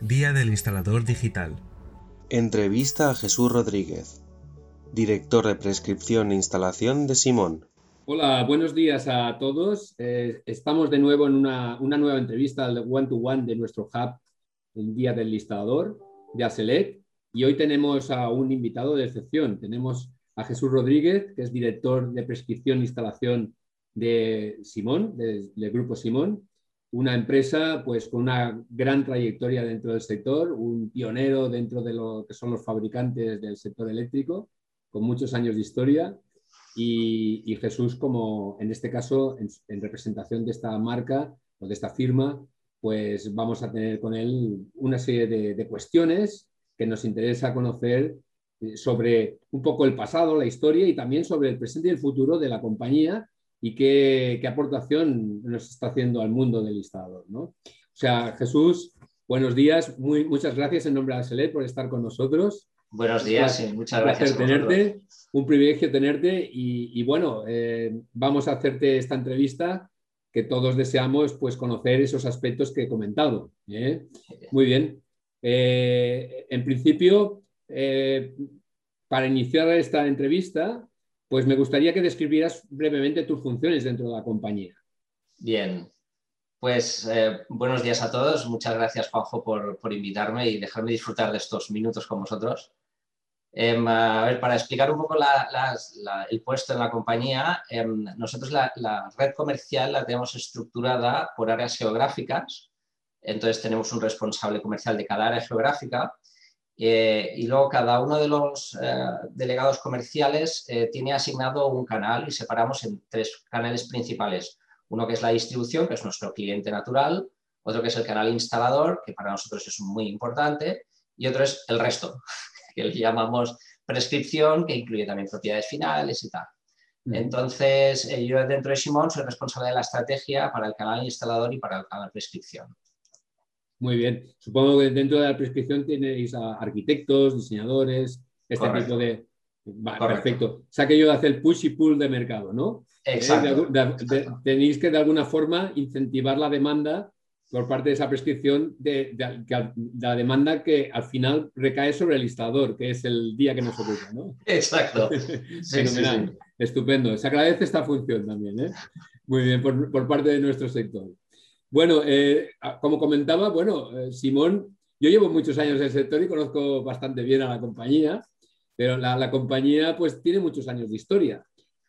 Día del Instalador Digital. Entrevista a Jesús Rodríguez, director de prescripción e instalación de Simón. Hola, buenos días a todos. Eh, estamos de nuevo en una, nueva entrevista al one-to-one de nuestro hub, el Día del Instalador de ASELEC. Y hoy tenemos a un invitado de excepción. Tenemos a Jesús Rodríguez, que es director de prescripción e instalación de Simón, del Grupo Simón, una empresa pues, con una gran trayectoria dentro del sector, un pionero dentro de lo que son los fabricantes del sector eléctrico, con muchos años de historia. Y, Jesús, como en este caso, en, representación de esta marca o de esta firma, pues vamos a tener con él una serie de, cuestiones que nos interesa conocer eh, sobre un poco el pasado, la historia y también sobre el presente y el futuro de la compañía y qué, aportación nos está haciendo al mundo del instalador. ¿no? O sea, Jesús, buenos días, muy, muchas gracias en nombre de Aselet por estar con nosotros. Buenos días muchas gracias. Un tenerte, un privilegio tenerte y, bueno, eh, vamos a hacerte esta entrevista que todos deseamos pues, conocer esos aspectos que he comentado. ¿eh? Muy bien. Eh, en principio, para iniciar esta entrevista, pues me gustaría que describieras brevemente tus funciones dentro de la compañía. Bien, pues eh, buenos días a todos. Muchas gracias, Juanjo, por, invitarme y dejarme disfrutar de estos minutos con vosotros. Em, a ver, para explicar un poco el puesto en la compañía, em, nosotros la, red comercial la tenemos estructurada por áreas geográficas. Entonces tenemos un responsable comercial de cada área geográfica eh, y luego cada uno de los eh, delegados comerciales eh, tiene asignado un canal y separamos en tres canales principales. Uno que es la distribución, que es nuestro cliente natural, otro que es el canal instalador, que para nosotros es muy importante, y otro es el resto, que le llamamos prescripción, que incluye también propiedades finales y tal. Entonces, yo dentro de Simón soy responsable de la estrategia para el canal instalador y para el canal prescripción. Muy bien. Supongo que dentro de la prescripción tenéis a arquitectos, diseñadores, este tipo de... perfecto. O sea, que yo hace el push y pull de mercado, ¿no? Eh, Exacto. tenéis que de alguna forma incentivar la demanda por parte de esa prescripción de, la demanda que al final recae sobre el instalador, que es el día que nos ocupa, ¿no? Exacto. Fenomenal. Estupendo. Se agradece esta función también, ¿eh? Muy bien, por, por parte de nuestro sector. Bueno, eh, como comentaba, bueno, eh, Simón, yo llevo muchos años en el sector y conozco bastante bien a la compañía, pero la, compañía pues tiene muchos años de historia.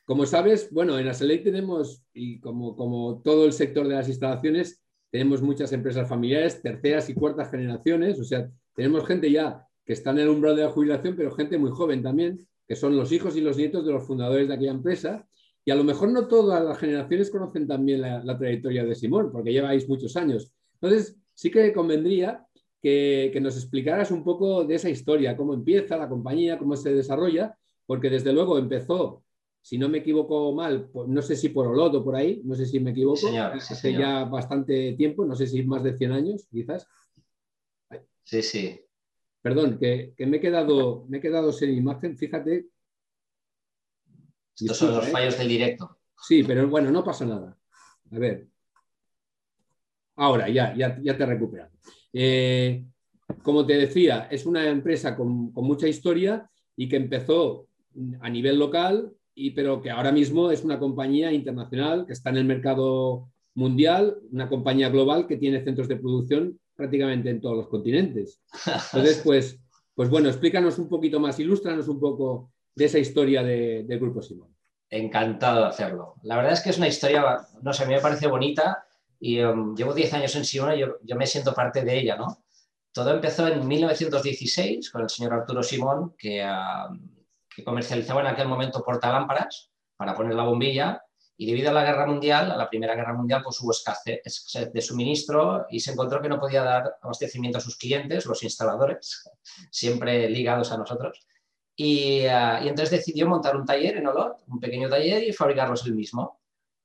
Como sabes, bueno, en Aselec tenemos, y como, como todo el sector de las instalaciones, tenemos muchas empresas familiares, terceras y cuartas generaciones, o sea, tenemos gente ya que está en el umbral de la jubilación, pero gente muy joven también, que son los hijos y los nietos de los fundadores de aquella empresa, y a lo mejor no todas las generaciones conocen también la, trayectoria de Simón, porque lleváis muchos años. Entonces, sí que convendría que, nos explicaras un poco de esa historia, cómo empieza la compañía, cómo se desarrolla, porque desde luego empezó, si no me equivoco mal, no sé si por Olot o por ahí, no sé si me equivoco, hace ya bastante tiempo, no sé si más de 100 años, quizás. Sí, sí. Perdón, que, me, he quedado, me he quedado sin imagen, fíjate estos son los ¿eh? fallos del directo. Sí, pero bueno, no pasa nada. A ver. Ahora, ya, ya, ya te recuperado. Eh, como te decía, es una empresa con, mucha historia y que empezó a nivel local, y, pero que ahora mismo es una compañía internacional que está en el mercado mundial, una compañía global que tiene centros de producción prácticamente en todos los continentes. Entonces, pues, pues bueno, explícanos un poquito más, ilústranos un poco de esa historia de, del Grupo Simón. Encantado de hacerlo. La verdad es que es una historia, no sé, a mí me parece bonita y um, llevo 10 años en Simón y yo, yo, me siento parte de ella, ¿no? Todo empezó en 1916 con el señor Arturo Simón, que, um, que comercializaba en aquel momento portalámparas para poner la bombilla y debido a la guerra mundial, a la primera guerra mundial, pues hubo escasez de suministro y se encontró que no podía dar abastecimiento a sus clientes, los instaladores, siempre ligados a nosotros. Ah, y, entonces decidió montar un taller en Olot, un pequeño taller, y fabricarlos él mismo.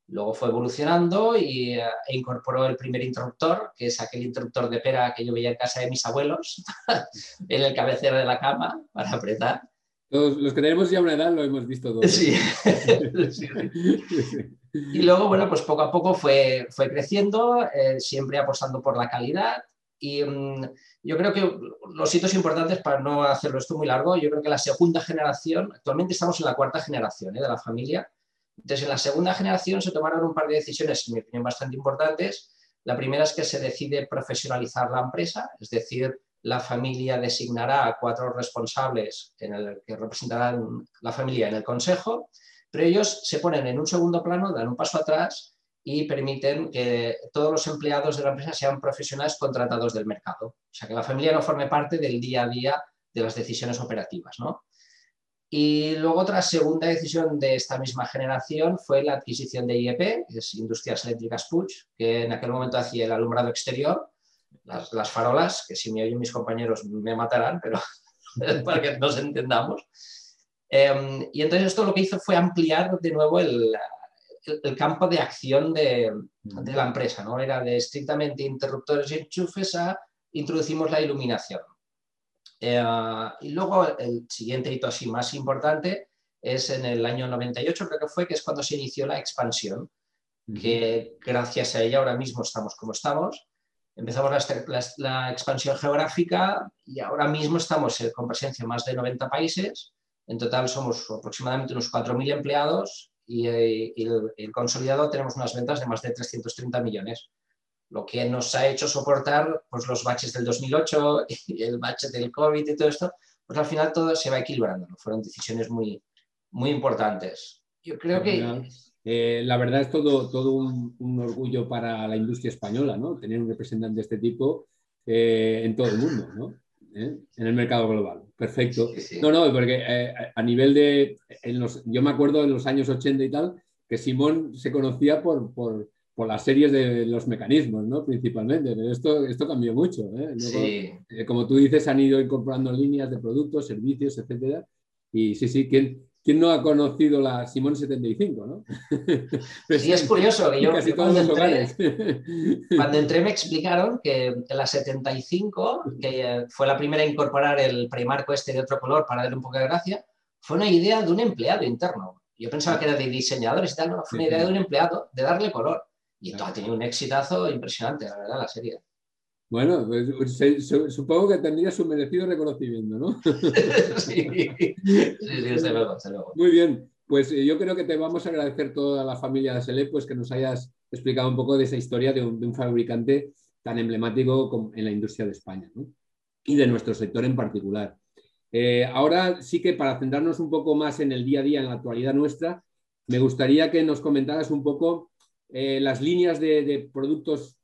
Luego fue evolucionando y, ah, e incorporó el primer interruptor, que es aquel interruptor de pera que yo veía en casa de mis abuelos, en el cabecero de la cama para apretar. Todos los que tenemos ya una edad lo hemos visto todos. Sí. Y luego, bueno, pues poco a poco fue, fue creciendo, eh, siempre apostando por la calidad Y mm, yo creo que los hitos importantes, para no hacerlo esto muy largo, yo creo que la segunda generación, actualmente estamos en la cuarta generación ¿eh? de la familia, entonces en la segunda generación se tomaron un par de decisiones, en mi opinión, bastante importantes. La primera es que se decide profesionalizar la empresa, es decir, la familia designará a cuatro responsables en el, que representarán la familia en el consejo, pero ellos se ponen en un segundo plano, dan un paso atrás y permiten que todos los empleados de la empresa sean profesionales contratados del mercado. O sea, que la familia no forme parte del día a día de las decisiones operativas. Y luego otra segunda decisión de esta misma generación fue la adquisición de IEP, que es Industrias Eléctricas Puig, que en aquel momento hacía el alumbrado exterior, las, farolas, que si me oyen mis compañeros me matarán, pero para que nos entendamos. Em, y entonces esto lo que hizo fue ampliar de nuevo el, el, campo de acción de, la empresa, ¿no? Era de estrictamente interruptores y enchufes a introducimos la iluminación. Eh, y luego el siguiente hito así más importante es en el año 98, creo que fue, que es cuando se inició la expansión, que gracias a ella ahora mismo estamos como estamos. Empezamos la, expansión geográfica y ahora mismo estamos eh, con presencia en más de 90 países. En total somos aproximadamente unos 4.000 empleados y, eh, el, consolidado tenemos unas ventas de más de 330 millones, lo que nos ha hecho soportar pues, los baches del 2008 y el bache del COVID y todo esto, pues al final todo se va equilibrando. Fueron decisiones muy, muy importantes. Yo creo que... Eh, la verdad es todo, todo un, orgullo para la industria española, ¿no? Tener un representante de este tipo eh, en todo el mundo, ¿no? ¿Eh? en el mercado global. Perfecto. No, no, porque eh, a nivel de, yo me acuerdo en los años 80 y tal, que Simón se conocía por, por, por las series de los mecanismos, ¿no? Principalmente, pero esto, esto cambió mucho. ¿eh? como tú dices, han ido incorporando líneas de productos, servicios, etcétera. Y sí, sí, ¿quién, ¿Quién no ha conocido la Simón 75? ¿no? sí, es curioso que yo, cuando, entré, me explicaron que la 75, que fue la primera a incorporar el premarco este de otro color para darle un poco de gracia, fue una idea de un empleado interno. Yo pensaba que era de diseñadores y tal, no, fue una idea de un empleado de darle color. Y todo ha tenido un exitazo impresionante, la verdad, la serie. Bueno, pues, supongo que tendría su merecido reconocimiento, ¿no? sí, sí, desde luego, luego. Muy bien, pues eh, yo creo que te vamos a agradecer toda la familia de Select pues que nos hayas explicado un poco de esa historia de un, fabricante tan emblemático en la industria de España ¿no? y de nuestro sector en particular. Eh, ahora sí que para centrarnos un poco más en el día a día, en la actualidad nuestra, me gustaría que nos comentaras un poco eh, las líneas de productos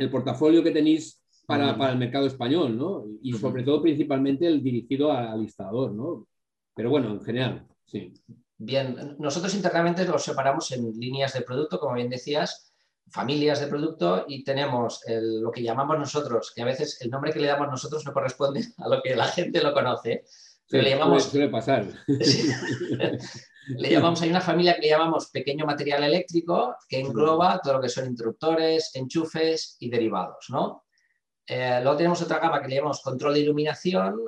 el portafolio que tenéis para, el mercado español, ¿no? Y sobre todo, principalmente, el dirigido al instalador, ¿no? Pero bueno, en general, sí. Bien, nosotros internamente los separamos en líneas de producto, como bien decías, familias de producto y tenemos lo que llamamos nosotros, que a veces el nombre que le damos nosotros no corresponde a lo que la gente lo conoce. Pero le llamamos, suele, pasar. Le llamamos, hay una familia que le llamamos pequeño material eléctrico que engloba todo lo que son interruptores, enchufes y derivados, ¿no? Eh, luego tenemos otra gama que le llamamos control de iluminación,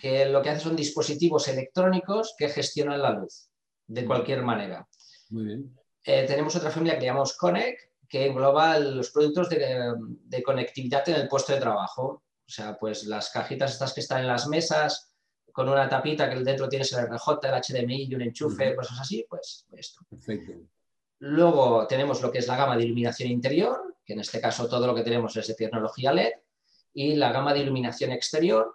que lo que hace son dispositivos electrónicos que gestionan la luz de cualquier manera. Muy bien. Eh, tenemos otra familia que le llamamos Connect, que engloba los productos de, de, conectividad en el puesto de trabajo. O sea, pues las cajitas estas que están en las mesas, con una tapita que dentro tienes el RJ, el HDMI y un enchufe, cosas así, pues esto. Perfecto. Luego tenemos lo que es la gama de iluminación interior, que en este caso todo lo que tenemos es de tecnología LED, y la gama de iluminación exterior,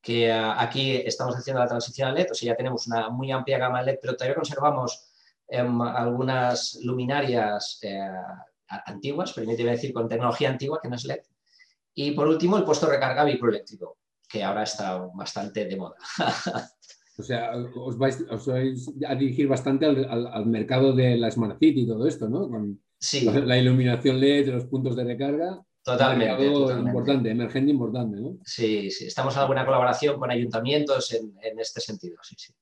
que ah, aquí estamos haciendo la transición a LED, o sea, ya tenemos una muy amplia gama LED, pero todavía conservamos em, algunas luminarias eh, antiguas, permíteme decir, con tecnología antigua, que no es LED. Y por último, el puesto de recarga vehículo eléctrico que ahora está bastante de moda. o sea, os vais, a dirigir bastante al, mercado de la Smart City y todo esto, ¿no? Con sí. la, iluminación LED, los puntos de recarga. Totalmente, importante, emergente importante, ¿no? Sí, sí. Estamos en alguna colaboración con ayuntamientos en, este sentido, sí, sí.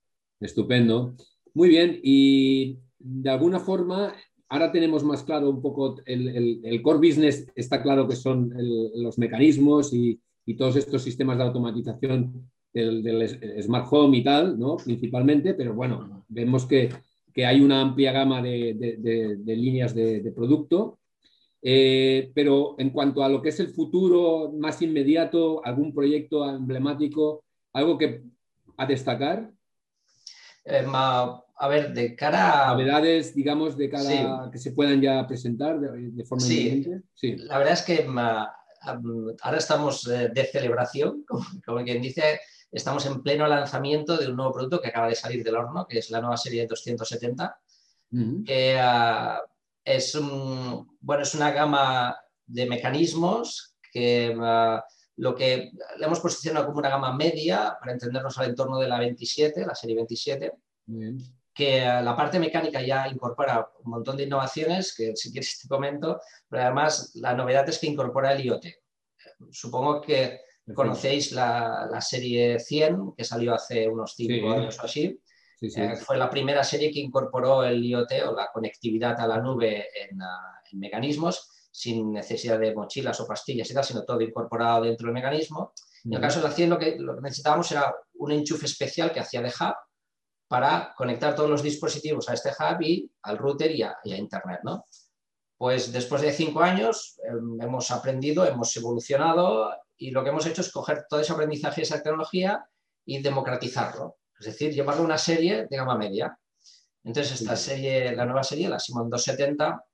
Estupendo. Muy bien, y de alguna forma, ahora tenemos más claro un poco el, core business, está claro que son los mecanismos y, y todos estos sistemas de automatización del, smart home y tal, ¿no? principalmente, pero bueno, vemos que, hay una amplia gama de, líneas de, producto. Eh, pero en cuanto a lo que es el futuro más inmediato, algún proyecto emblemático, algo que a destacar. Eh, a ver, de cara a... Novedades, digamos, de cara a que se puedan ya presentar de, forma sí. sí. La verdad es que ahora estamos de celebración, como, quien dice, estamos en pleno lanzamiento de un nuevo producto que acaba de salir del horno, que es la nueva serie 270, que ah, es, bueno, es una gama de mecanismos que ah, lo que le hemos posicionado como una gama media para entendernos al entorno de la 27, la serie 27, que la parte mecánica ya incorpora un montón de innovaciones que si quieres te comento, pero además la novedad es que incorpora el IoT. Supongo que conocéis la, serie 100 que salió hace unos 5 años o así. Eh, fue la primera serie que incorporó el IoT o la conectividad a la nube en, ah, en mecanismos sin necesidad de mochilas o pastillas y tal, sino todo incorporado dentro del mecanismo. En el caso de la 100 lo que, lo que necesitábamos era un enchufe especial que hacía de hub para conectar todos los dispositivos a este hub y al router y a, Internet. ¿no? Pues después de cinco años em, hemos aprendido, hemos evolucionado y lo que hemos hecho es coger todo ese aprendizaje y esa tecnología y democratizarlo. Es decir, llevarlo a una serie de gama media. Entonces, esta serie, la nueva serie, la Simon 270,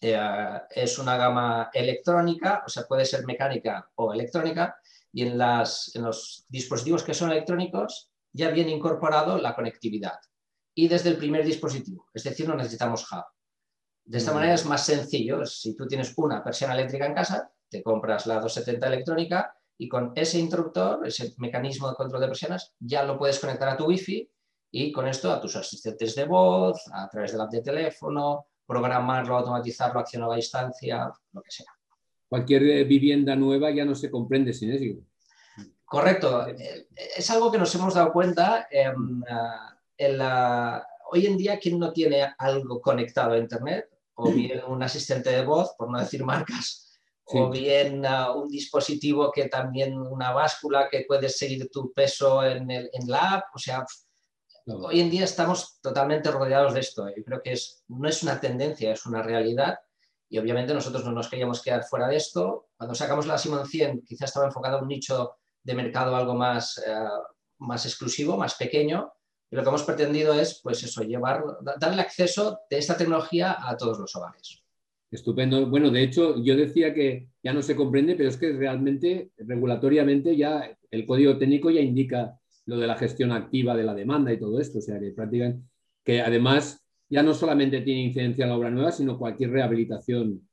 eh, es una gama electrónica, o sea, puede ser mecánica o electrónica, y en, las, en los dispositivos que son electrónicos ya viene incorporado la conectividad. Y desde el primer dispositivo, es decir, no necesitamos hub. De esta manera es más sencillo. Si tú tienes una persiana eléctrica en casa, te compras la 270 electrónica y con ese interruptor, ese mecanismo de control de persianas, ya lo puedes conectar a tu wifi y con esto a tus asistentes de voz, a través de la app de teléfono, programarlo, automatizarlo, accionar a distancia, lo que sea. Cualquier eh, vivienda nueva ya no se comprende sin eso. Correcto. Eh, es algo que nos hemos dado cuenta. Em, eh, hoy en día, ¿quién no tiene algo conectado a Internet? O bien un asistente de voz, por no decir marcas, o bien un dispositivo que también, una báscula que puedes seguir tu peso en, el, en la app. O sea, Hoy en día estamos totalmente rodeados de esto. Yo creo que es, no es una tendencia, es una realidad. Y obviamente nosotros no nos queríamos quedar fuera de esto. Cuando sacamos la Simon 100, quizás estaba enfocado a un nicho de mercado algo más, eh, más exclusivo, más pequeño. Y lo que hemos pretendido es, pues eso, llevar, darle acceso de esta tecnología a todos los hogares. Estupendo. Bueno, de hecho, yo decía que ya no se comprende, pero es que realmente, regulatoriamente, ya el código técnico ya indica lo de la gestión activa de la demanda y todo esto. O sea, que prácticamente, que además ya no solamente tiene incidencia en la obra nueva, sino cualquier rehabilitación,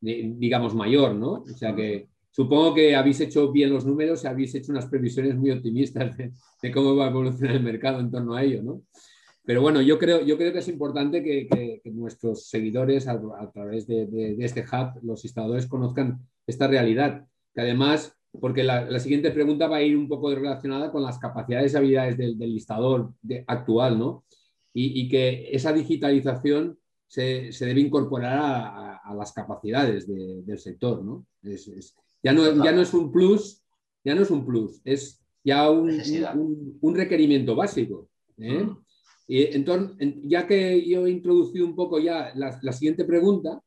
digamos, mayor, ¿no? O sea que supongo que habéis hecho bien los números y habéis hecho unas previsiones muy optimistas de, cómo va a evolucionar el mercado en torno a ello, ¿no? Pero bueno, yo creo, yo creo que es importante que, nuestros seguidores a, través de, este hub, los instaladores, conozcan esta realidad, que además porque la, siguiente pregunta va a ir un poco relacionada con las capacidades y habilidades del, listador actual, ¿no? Y, que esa digitalización se, debe incorporar a, las capacidades del sector, ¿no? Ya ¿no? Ya no es un plus, ya no es un plus, es ya un, un, requerimiento básico. ¿eh? Y entonces, ya que yo he introducido un poco ya la, siguiente pregunta,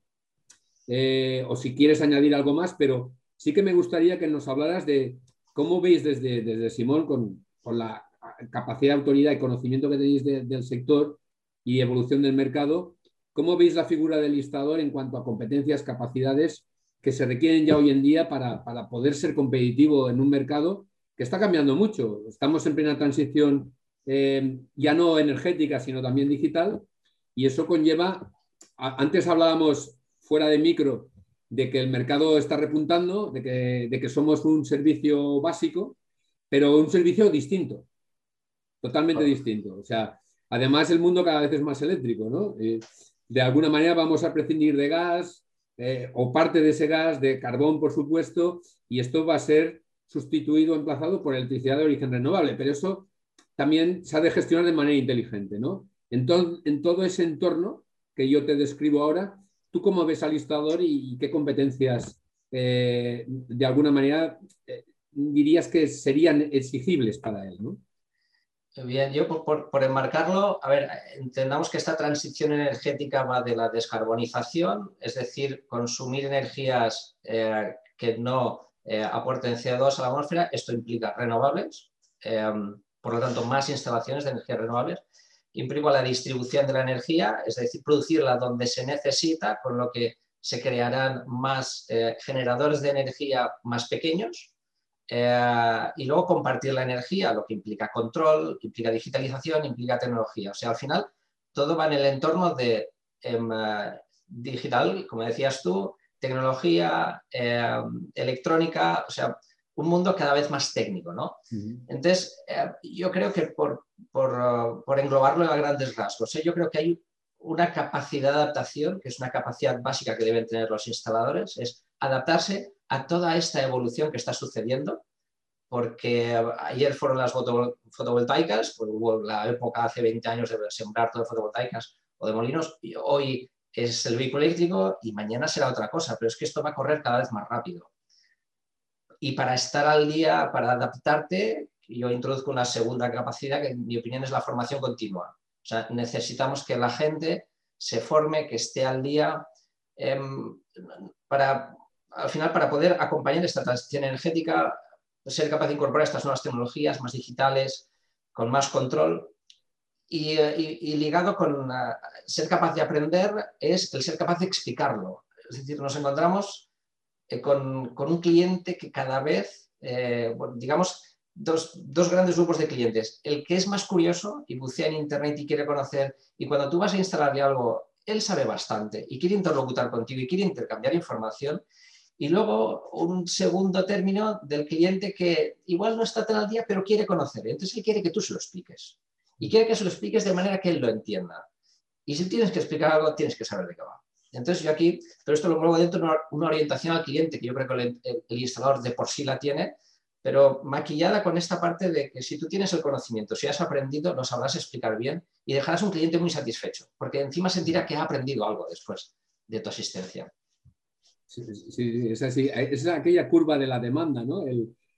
eh, o si quieres añadir algo más, pero sí que me gustaría que nos hablaras de cómo veis desde, desde Simón, con, la capacidad, autoridad y conocimiento que tenéis del sector y evolución del mercado, cómo veis la figura del listador en cuanto a competencias, capacidades que se requieren ya hoy en día para, poder ser competitivo en un mercado que está cambiando mucho. Estamos en plena transición eh, ya no energética, sino también digital, y eso conlleva, antes hablábamos fuera de micro de que el mercado está repuntando, de que, somos un servicio básico, pero un servicio distinto, totalmente distinto. O sea, además el mundo cada vez es más eléctrico, ¿no? Eh, de alguna manera vamos a prescindir de gas eh, o parte de ese gas, de carbón, por supuesto, y esto va a ser sustituido o emplazado por electricidad de origen renovable, pero eso también se ha de gestionar de manera inteligente, ¿no? Entonces, en todo ese entorno que yo te describo ahora, ¿Tú cómo ves al listador y, qué competencias eh, de alguna manera eh, dirías que serían exigibles para él? Bien, yo por, enmarcarlo, a ver, entendamos que esta transición energética va de la descarbonización, es decir, consumir energías eh, que no eh, aporten CO2 a la atmósfera, esto implica renovables, em, por lo tanto, más instalaciones de energías renovables, implica la distribución de la energía, es decir, producirla donde se necesita, con lo que se crearán más eh, generadores de energía más pequeños, eh, y luego compartir la energía, lo que implica control, implica digitalización, implica tecnología. O sea, al final todo va en el entorno de em, digital, como decías tú, tecnología, em, electrónica, o sea, un mundo cada vez más técnico, ¿no? Entonces, eh, yo creo que por, por, por, englobarlo a grandes rasgos, ¿eh? yo creo que hay una capacidad de adaptación, que es una capacidad básica que deben tener los instaladores, es adaptarse a toda esta evolución que está sucediendo, porque ayer fueron las fotovoltaicas, pues hubo la época hace 20 años de sembrar todo fotovoltaicas o de molinos, y hoy es el vehículo eléctrico y mañana será otra cosa, pero es que esto va a correr cada vez más rápido. Y para estar al día, para adaptarte, yo introduzco una segunda capacidad que en mi opinión es la formación continua. O sea, necesitamos que la gente se forme, que esté al día, em, para al final, para poder acompañar esta transición energética, ser capaz de incorporar estas nuevas tecnologías más digitales, con más control, y, ligado con ser capaz de aprender es el ser capaz de explicarlo. Es decir, nos encontramos eh, con, un cliente que cada vez, eh, digamos, dos, dos, grandes grupos de clientes. El que es más curioso y bucea en Internet y quiere conocer, y cuando tú vas a instalarle algo, él sabe bastante y quiere interlocutar contigo y quiere intercambiar información, y luego un segundo término del cliente que igual no está tan al día, pero quiere conocer. Entonces él quiere que tú se lo expliques. Y quiere que se lo expliques de manera que él lo entienda. Y si tienes que explicar algo, tienes que saber de qué va. Entonces yo aquí, pero esto lo muevo dentro de una, orientación al cliente, que yo creo que el, el, instalador de por sí la tiene, pero maquillada con esta parte de que si tú tienes el conocimiento, si has aprendido, lo sabrás explicar bien y dejarás un cliente muy satisfecho, porque encima sentirá que ha aprendido algo después de tu asistencia. Sí, es así. Es aquella curva de la demanda, ¿no?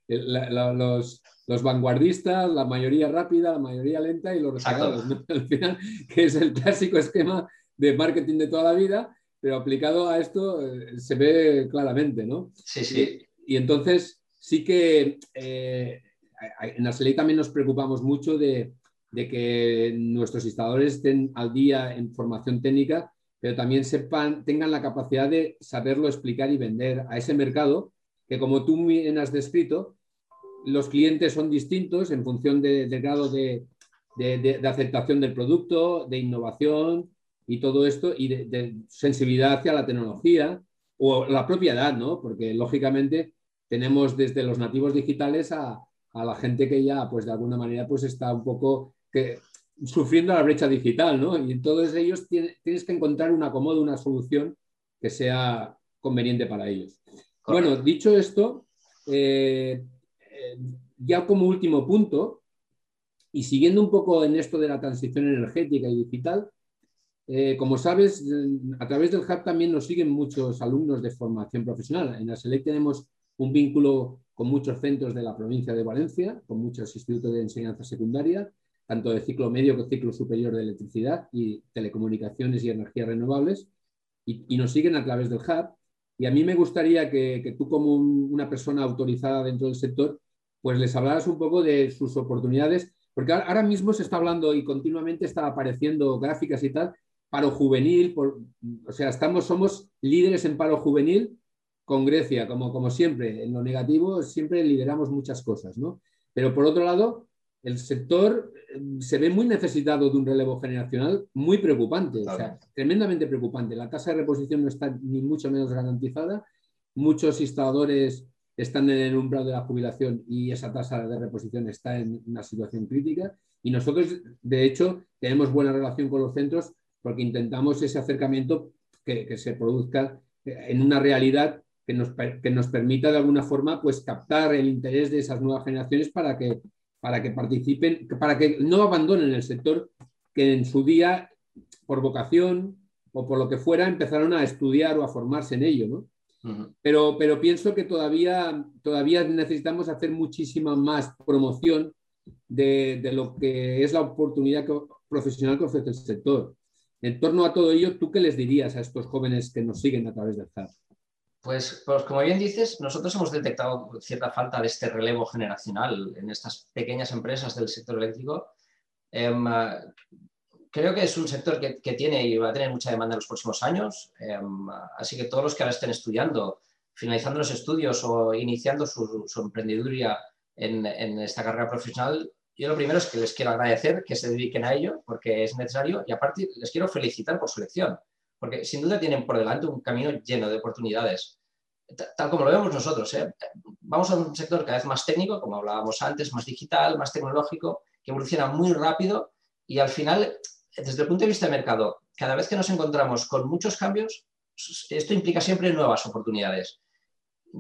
los, vanguardistas, la mayoría rápida, la mayoría lenta y los rezagados. Al final, que es el clásico esquema de marketing de toda la vida, pero aplicado a esto eh, se ve claramente, ¿no? Sí, sí. Y, entonces sí que eh, en la SELEI también nos preocupamos mucho de, de que nuestros instaladores estén al día en formación técnica pero también sepan, tengan la capacidad de saberlo explicar y vender a ese mercado, que como tú bien has descrito, los clientes son distintos en función del grado de, aceptación del producto, de innovación y todo esto, y de, sensibilidad hacia la tecnología o la propia edad, ¿no? Porque lógicamente tenemos desde los nativos digitales a, a la gente que ya, pues de alguna manera, pues está un poco que sufriendo la brecha digital, ¿no? Y en todos ellos tienes, que encontrar un acomodo, una solución que sea conveniente para ellos. Bueno, dicho esto, eh, eh, ya como último punto, y siguiendo un poco en esto de la transición energética y digital, eh, como sabes, a través del Hub también nos siguen muchos alumnos de formación profesional. En la SELEC tenemos un vínculo con muchos centros de la provincia de Valencia, con muchos institutos de enseñanza secundaria, tanto de ciclo medio que ciclo superior de electricidad y telecomunicaciones y energías renovables, y, nos siguen a través del hub. Y a mí me gustaría que, tú como una persona autorizada dentro del sector, pues les hablaras un poco de sus oportunidades, porque ahora mismo se está hablando y continuamente está apareciendo gráficas y tal, paro juvenil, por, o sea, estamos, somos líderes en paro juvenil con Grecia, como, como siempre, en lo negativo siempre lideramos muchas cosas, ¿no? Pero por otro lado, el sector eh, se ve muy necesitado de un relevo generacional muy preocupante, o sea, tremendamente preocupante. La tasa de reposición no está ni mucho menos garantizada. Muchos instaladores están en el umbral de la jubilación y esa tasa de reposición está en una situación crítica. Y nosotros, de hecho, tenemos buena relación con los centros porque intentamos ese acercamiento que, se produzca en una realidad que nos, que nos permita de alguna forma pues, captar el interés de esas nuevas generaciones para que para que participen, para que no abandonen el sector que en su día, por vocación o por lo que fuera, empezaron a estudiar o a formarse en ello, ¿no? pero, pero pienso que todavía, todavía necesitamos hacer muchísima más promoción de, lo que es la oportunidad profesional que ofrece el sector. En torno a todo ello, ¿tú qué les dirías a estos jóvenes que nos siguen a través del CAP? Pues, pues, como bien dices, nosotros hemos detectado cierta falta de este relevo generacional en estas pequeñas empresas del sector eléctrico. Em, creo que es un sector que, tiene y va a tener mucha demanda en los próximos años, em, así que todos los que ahora estén estudiando, finalizando los estudios o iniciando su, su emprendeduría en, en, esta carrera profesional, yo lo primero es que les quiero agradecer que se dediquen a ello porque es necesario y aparte les quiero felicitar por su elección porque sin duda tienen por delante un camino lleno de oportunidades, tal como lo vemos nosotros. ¿eh? Vamos a un sector cada vez más técnico, como hablábamos antes, más digital, más tecnológico, que evoluciona muy rápido y al final, desde el punto de vista del mercado, cada vez que nos encontramos con muchos cambios, esto implica siempre nuevas oportunidades.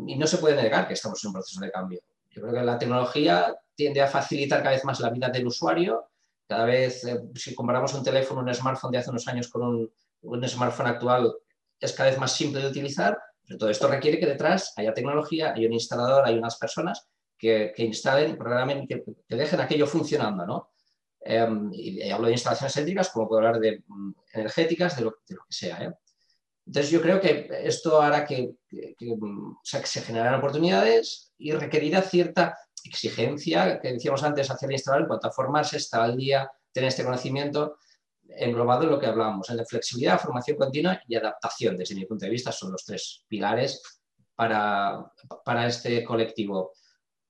Y no se puede negar que estamos en un proceso de cambio. Yo creo que la tecnología tiende a facilitar cada vez más la vida del usuario. Cada vez, eh, si comparamos un teléfono, un smartphone de hace unos años con un, un smartphone actual es cada vez más simple de utilizar, pero todo esto requiere que detrás haya tecnología, hay un instalador, hay unas personas que, que instalen, programen, que, que, dejen aquello funcionando, ¿no? Em, y, hablo de instalaciones eléctricas, como puedo hablar de mm, energéticas, de lo, que sea. ¿eh? Entonces yo creo que esto hará que, mm, se generarán oportunidades y requerirá cierta exigencia, que decíamos antes, hacia el instalador en cuanto formarse, estar al día, tener este conocimiento englobado en lo que hablábamos, en la flexibilidad, formación continua y adaptación, desde mi punto de vista, son los tres pilares para, para este colectivo.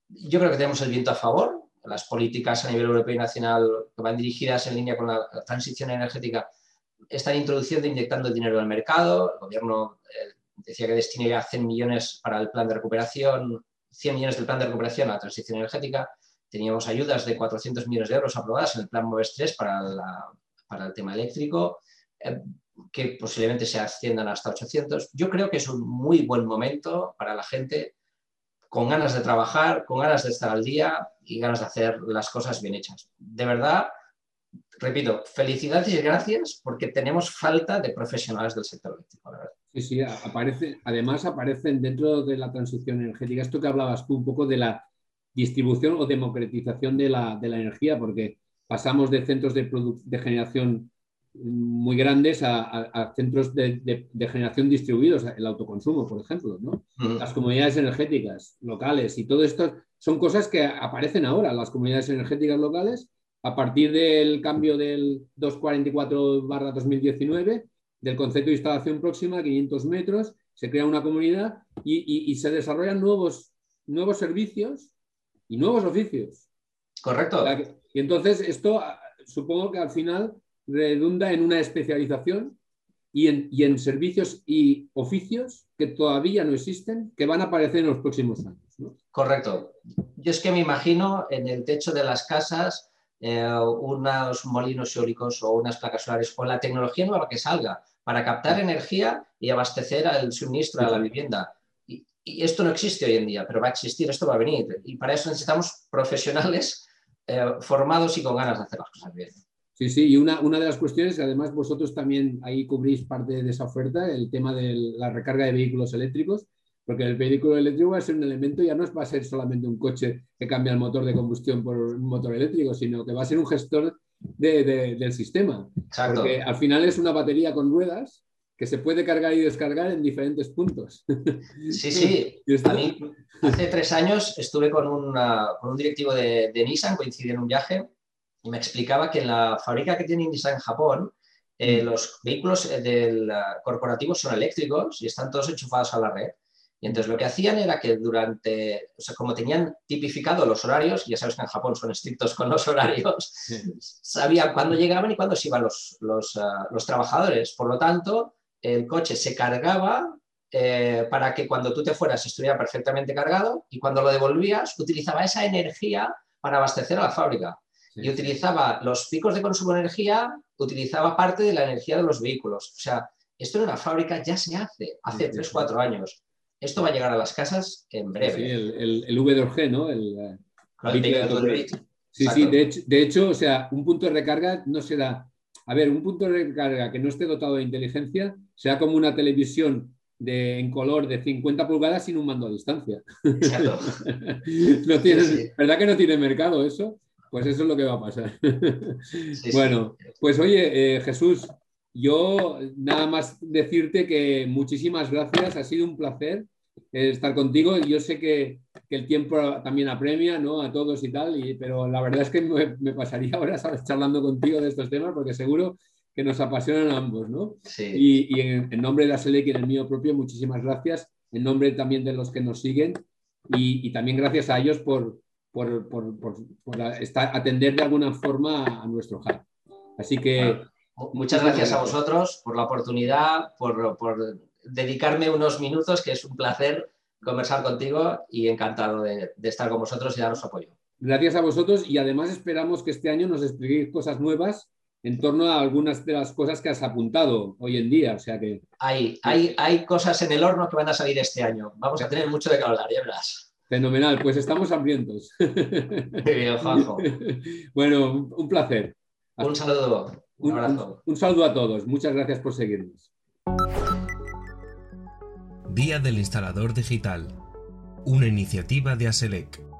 Yo creo que tenemos el viento a favor, las políticas a nivel europeo y nacional que van dirigidas en línea con la transición energética están introduciendo, inyectando dinero al mercado. El gobierno eh, decía que destinaría 100 millones para el plan de recuperación, 100 millones del plan de recuperación a la transición energética. Teníamos ayudas de 400 millones de euros aprobadas en el plan MOVES 3 para la para el tema eléctrico, eh, que posiblemente se asciendan hasta 800. Yo creo que es un muy buen momento para la gente con ganas de trabajar, con ganas de estar al día y ganas de hacer las cosas bien hechas. De verdad, repito, felicidades y gracias porque tenemos falta de profesionales del sector eléctrico. Sí, sí, aparece, además aparecen dentro de la transición energética, esto que hablabas tú un poco de la distribución o democratización de la, de la energía, porque pasamos de centros de, de generación muy grandes a, centros de, generación distribuidos, el autoconsumo, por ejemplo, ¿no? las comunidades energéticas locales y todo esto son cosas que aparecen ahora, las comunidades energéticas locales, a partir del cambio del 244-2019, del concepto de instalación próxima, 500 metros, se crea una comunidad y, y se desarrollan nuevos, nuevos servicios y nuevos oficios. Correcto. Y entonces esto supongo que al final redunda en una especialización y en, servicios y oficios que todavía no existen, que van a aparecer en los próximos años. Correcto. Yo es que me imagino en el techo de las casas eh, unos molinos eólicos o unas placas solares o la tecnología nueva que salga para captar energía y abastecer al suministro a la vivienda. Y, y, esto no existe hoy en día, pero va a existir, esto va a venir. Y para eso necesitamos profesionales eh, formados y con ganas de hacer las cosas bien. Sí, sí, y una, una de las cuestiones, además vosotros también ahí cubrís parte de esa oferta, el tema de la recarga de vehículos eléctricos, porque el vehículo eléctrico va a ser un elemento, ya no va a ser solamente un coche que cambia el motor de combustión por un motor eléctrico, sino que va a ser un gestor del sistema. Exacto. Porque al final es una batería con ruedas que se puede cargar y descargar en diferentes puntos. Sí, sí. A mí, hace tres años estuve con, con un directivo de, de, Nissan, coincidí en un viaje, y me explicaba que en la fábrica que tiene Nissan en Japón, eh, mm. los vehículos eh, del corporativos son eléctricos y están todos enchufados a la red. Y entonces lo que hacían era que durante, o sea, como tenían tipificado los horarios, ya sabes que en Japón son estrictos con los horarios, sabían cuándo llegaban y cuándo se iban los, los, ah, los trabajadores. Por lo tanto, el coche se cargaba eh, para que cuando tú te fueras estuviera perfectamente cargado y cuando lo devolvías utilizaba esa energía para abastecer a la fábrica. Y utilizaba los picos de consumo de energía, utilizaba parte de la energía de los vehículos. O sea, esto en una fábrica ya se hace, hace 3, 4 años. Esto va a llegar a las casas en breve. Sí, el, el, V2G, ¿no? El, eh, sí, sí, de hecho, de hecho, o sea, un punto de recarga no será a ver, un punto de recarga que no esté dotado de inteligencia sea como una televisión de, en color de 50 pulgadas sin un mando a distancia. Exacto. ¿Verdad que no tiene mercado eso? pues eso es lo que va a pasar. bueno, pues oye, eh, Jesús, yo nada más decirte que muchísimas gracias, ha sido un placer eh, estar contigo. Yo sé que, el tiempo también apremia ¿no? a todos y tal, pero la verdad es que me, pasaría horas charlando contigo de estos temas porque seguro que nos apasionan a ambos. ¿no? Y, en, nombre de la SELEC y en el mío propio, muchísimas gracias. En nombre también de los que nos siguen y, también gracias a ellos por, por, atender de alguna forma a nuestro hub. Así que... Muchas gracias, a vosotros por la oportunidad, por, por dedicarme unos minutos, que es un placer conversar contigo y encantado de, estar con vosotros y daros apoyo. Gracias a vosotros y además esperamos que este año nos expliquéis cosas nuevas en torno a algunas de las cosas que has apuntado hoy en día. O sea que... Hay, hay, hay cosas en el horno que van a salir este año. Vamos a tener mucho de qué hablar, ya verás. Fenomenal, pues estamos hambrientos. Muy bien, Juanjo. Bueno, un placer. Un saludo. Un, abrazo. un saludo a todos. Muchas gracias por seguirnos. Día del Instalador Digital, una iniciativa de ASELEC.